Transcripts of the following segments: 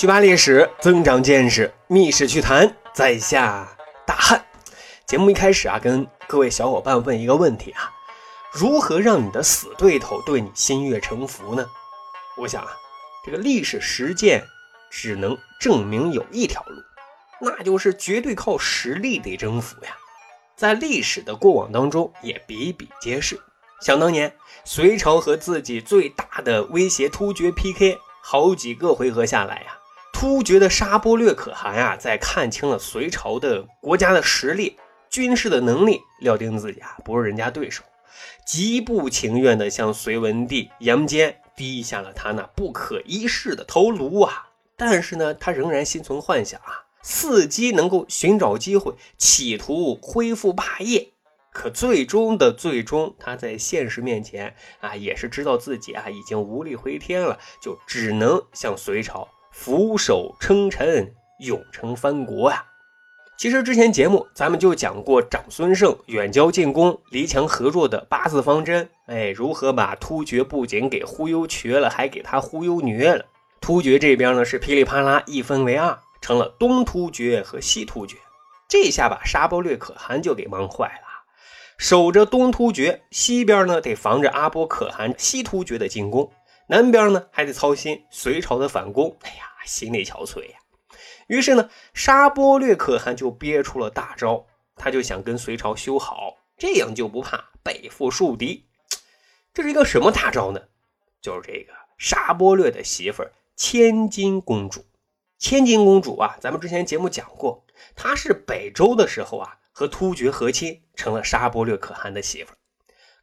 去扒历史，增长见识，密室趣谈，在下大汉。节目一开始啊，跟各位小伙伴问一个问题啊：如何让你的死对头对你心悦诚服呢？我想啊，这个历史实践只能证明有一条路，那就是绝对靠实力得征服呀。在历史的过往当中，也比比皆是。想当年，隋朝和自己最大的威胁突厥 PK，好几个回合下来呀。突厥的沙钵略可汗啊，在看清了隋朝的国家的实力、军事的能力，料定自己啊不是人家对手，极不情愿地向隋文帝杨坚低下了他那不可一世的头颅啊！但是呢，他仍然心存幻想啊，伺机能够寻找机会，企图恢复霸业。可最终的最终，他在现实面前啊，也是知道自己啊已经无力回天了，就只能向隋朝。俯首称臣，永称藩国啊！其实之前节目咱们就讲过长孙晟远交近攻、离强合弱的八字方针。哎，如何把突厥不仅给忽悠瘸了，还给他忽悠虐了？突厥这边呢是噼里啪啦一分为二，成了东突厥和西突厥。这下把沙钵略可汗就给忙坏了，守着东突厥，西边呢得防着阿波可汗西突厥的进攻。南边呢还得操心隋朝的反攻，哎呀，心力憔悴呀。于是呢，沙钵略可汗就憋出了大招，他就想跟隋朝修好，这样就不怕背负树敌。这是一个什么大招呢？就是这个沙钵略的媳妇儿千金公主。千金公主啊，咱们之前节目讲过，她是北周的时候啊和突厥和亲，成了沙钵略可汗的媳妇儿。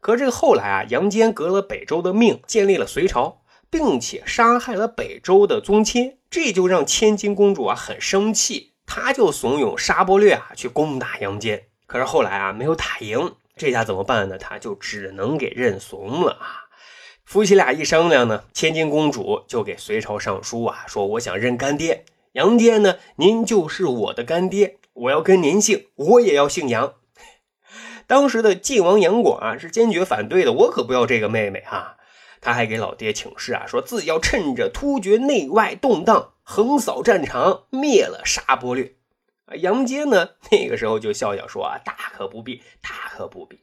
可这个后来啊，杨坚革了北周的命，建立了隋朝，并且杀害了北周的宗亲，这就让千金公主啊很生气，她就怂恿沙伯略啊去攻打杨坚。可是后来啊没有打赢，这下怎么办呢？他就只能给认怂了啊。夫妻俩一商量呢，千金公主就给隋朝上书啊，说我想认干爹杨坚呢，您就是我的干爹，我要跟您姓，我也要姓杨。当时的晋王杨广啊是坚决反对的，我可不要这个妹妹啊。他还给老爹请示啊，说自己要趁着突厥内外动荡，横扫战场，灭了沙钵略。啊，杨坚呢那个时候就笑笑说啊，大可不必，大可不必。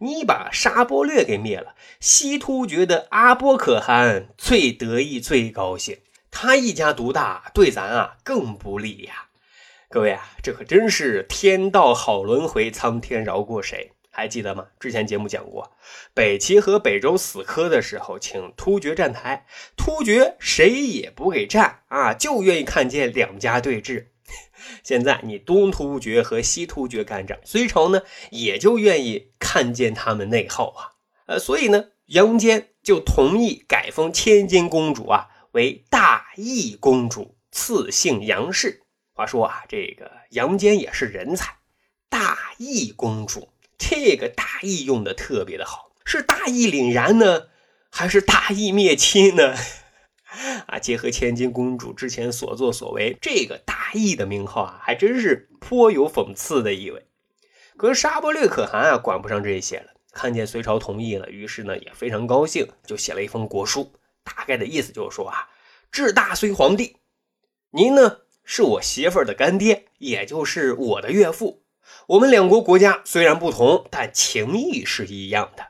你把沙钵略给灭了，西突厥的阿波可汗最得意最高兴，他一家独大，对咱啊更不利呀。各位啊，这可真是天道好轮回，苍天饶过谁？还记得吗？之前节目讲过，北齐和北周死磕的时候，请突厥站台，突厥谁也不给站啊，就愿意看见两家对峙。现在你东突厥和西突厥干仗，隋朝呢也就愿意看见他们内耗啊。呃，所以呢，杨坚就同意改封千金公主啊为大义公主，赐姓杨氏。话说啊，这个杨坚也是人才，大义公主这个大义用的特别的好，是大义凛然呢，还是大义灭亲呢？啊，结合千金公主之前所作所为，这个大义的名号啊，还真是颇有讽刺的意味。可是沙钵略可汗啊，管不上这些了，看见隋朝同意了，于是呢也非常高兴，就写了一封国书，大概的意思就是说啊，至大隋皇帝，您呢？是我媳妇儿的干爹，也就是我的岳父。我们两国国家虽然不同，但情谊是一样的。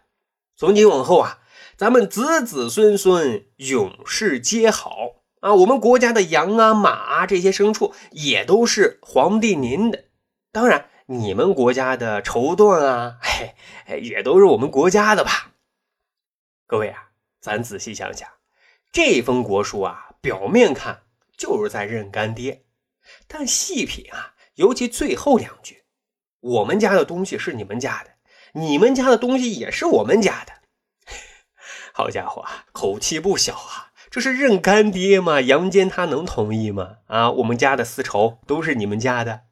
从今往后啊，咱们子子孙孙永世皆好啊！我们国家的羊啊、马啊这些牲畜也都是皇帝您的。当然，你们国家的绸缎啊，嘿，也都是我们国家的吧？各位啊，咱仔细想想，这封国书啊，表面看就是在认干爹。但细品啊，尤其最后两句，我们家的东西是你们家的，你们家的东西也是我们家的。好家伙啊，口气不小啊！这是认干爹吗？杨坚他能同意吗？啊，我们家的丝绸都是你们家的。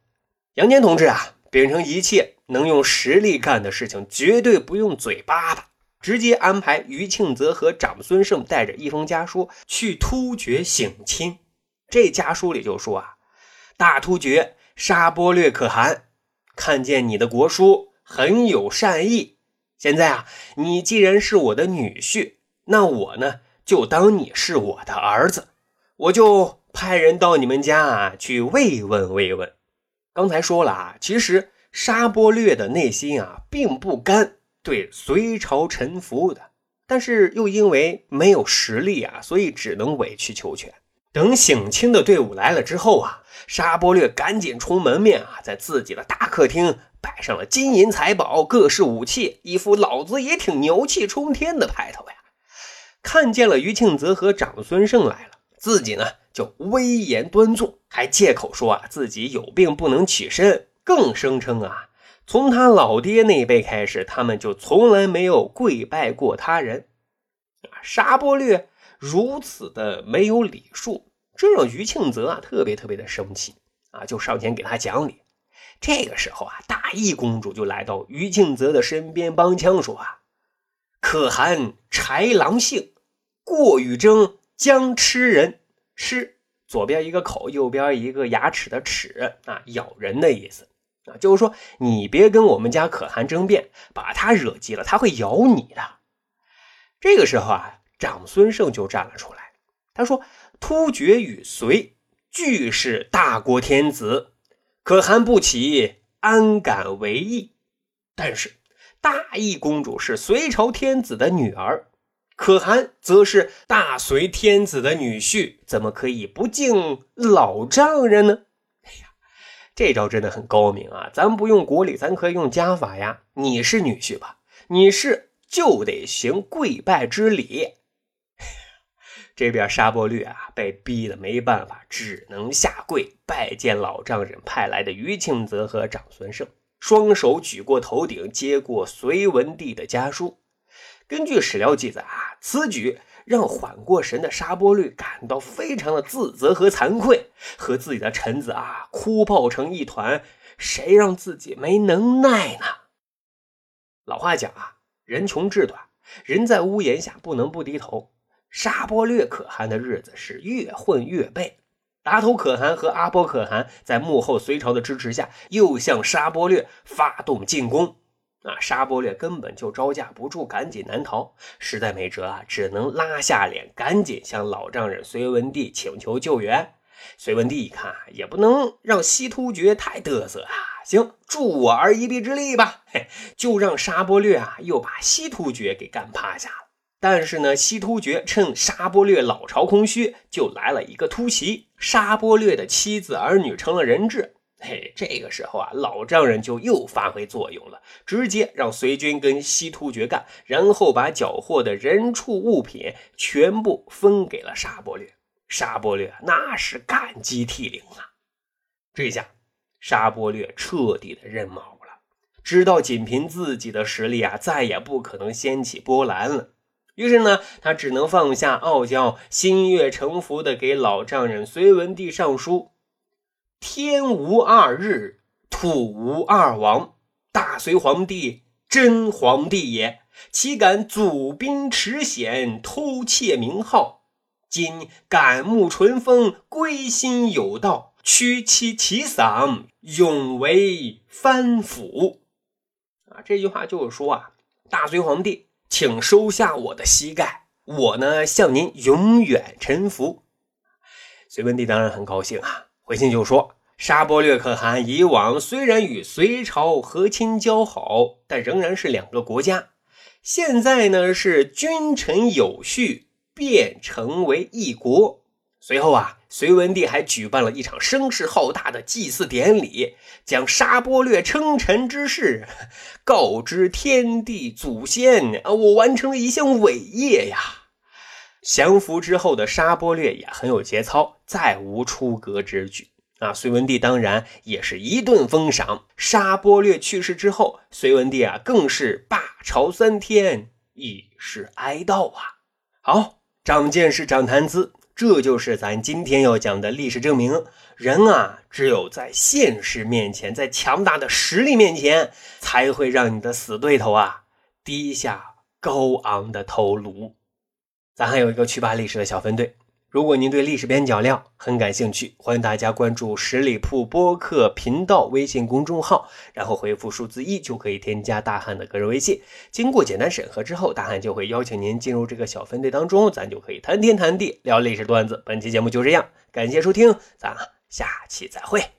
杨坚同志啊，秉承一切能用实力干的事情，绝对不用嘴巴巴，直接安排于庆泽和长孙晟带着一封家书去突厥省亲。这家书里就说啊。大突厥沙钵略可汗，看见你的国书很有善意。现在啊，你既然是我的女婿，那我呢就当你是我的儿子，我就派人到你们家啊去慰问慰问。刚才说了啊，其实沙波略的内心啊并不甘对隋朝臣服的，但是又因为没有实力啊，所以只能委曲求全。等省亲的队伍来了之后啊，沙波略赶紧出门面啊，在自己的大客厅摆上了金银财宝、各式武器，一副老子也挺牛气冲天的派头呀。看见了于庆泽和长孙晟来了，自己呢就威严端坐，还借口说啊自己有病不能起身，更声称啊从他老爹那一辈开始，他们就从来没有跪拜过他人。啊，沙波略。如此的没有礼数，这让于庆泽啊特别特别的生气啊，就上前给他讲理。这个时候啊，大义公主就来到于庆泽的身边帮腔说啊：“可汗豺狼性，过与争将吃人。吃左边一个口，右边一个牙齿的齿啊，咬人的意思啊，就是说你别跟我们家可汗争辩，把他惹急了，他会咬你的。这个时候啊。”长孙晟就站了出来，他说：“突厥与隋俱是大国天子，可汗不起，安敢为义？但是大义公主是隋朝天子的女儿，可汗则是大隋天子的女婿，怎么可以不敬老丈人呢？”哎呀，这招真的很高明啊！咱不用国礼，咱可以用家法呀。你是女婿吧？你是就得行跪拜之礼。这边沙波略啊，被逼得没办法，只能下跪拜见老丈人派来的于庆泽和长孙晟，双手举过头顶，接过隋文帝的家书。根据史料记载啊，此举让缓过神的沙波略感到非常的自责和惭愧，和自己的臣子啊哭抱成一团。谁让自己没能耐呢？老话讲啊，人穷志短，人在屋檐下，不能不低头。沙波略可汗的日子是越混越背，达头可汗和阿波可汗在幕后隋朝的支持下，又向沙波略发动进攻。啊，沙波略根本就招架不住，赶紧难逃。实在没辙啊，只能拉下脸，赶紧向老丈人隋文帝请求救援。隋文帝一看，也不能让西突厥太嘚瑟啊，行，助我儿一臂之力吧，嘿，就让沙波略啊，又把西突厥给干趴下了。但是呢，西突厥趁沙波略老巢空虚，就来了一个突袭。沙波略的妻子儿女成了人质。嘿，这个时候啊，老丈人就又发挥作用了，直接让隋军跟西突厥干，然后把缴获的人畜物品全部分给了沙波略。沙波略那是感激涕零啊！这下沙波略彻底的认毛了，知道仅凭自己的实力啊，再也不可能掀起波澜了。于是呢，他只能放下傲娇，心悦诚服的给老丈人隋文帝上书：“天无二日，土无二王，大隋皇帝真皇帝也，岂敢祖兵持险，偷窃名号？今感慕淳风，归心有道，屈其其嗓，永为藩辅。”啊，这句话就是说啊，大隋皇帝。请收下我的膝盖，我呢向您永远臣服。隋文帝当然很高兴啊，回信就说：沙波略可汗以往虽然与隋朝和亲交好，但仍然是两个国家。现在呢是君臣有序，变成为一国。随后啊。隋文帝还举办了一场声势浩大的祭祀典礼，将沙波略称臣之事告知天地祖先啊！我完成了一项伟业呀！降服之后的沙波略也很有节操，再无出格之举啊！隋文帝当然也是一顿封赏。沙波略去世之后，隋文帝啊更是罢朝三天，以示哀悼啊！好，长见识，长谈资。这就是咱今天要讲的历史证明。人啊，只有在现实面前，在强大的实力面前，才会让你的死对头啊低下高昂的头颅。咱还有一个去吧历史的小分队。如果您对历史边角料很感兴趣，欢迎大家关注十里铺播客频道微信公众号，然后回复数字一就可以添加大汉的个人微信。经过简单审核之后，大汉就会邀请您进入这个小分队当中，咱就可以谈天谈地聊历史段子。本期节目就这样，感谢收听，咱下期再会。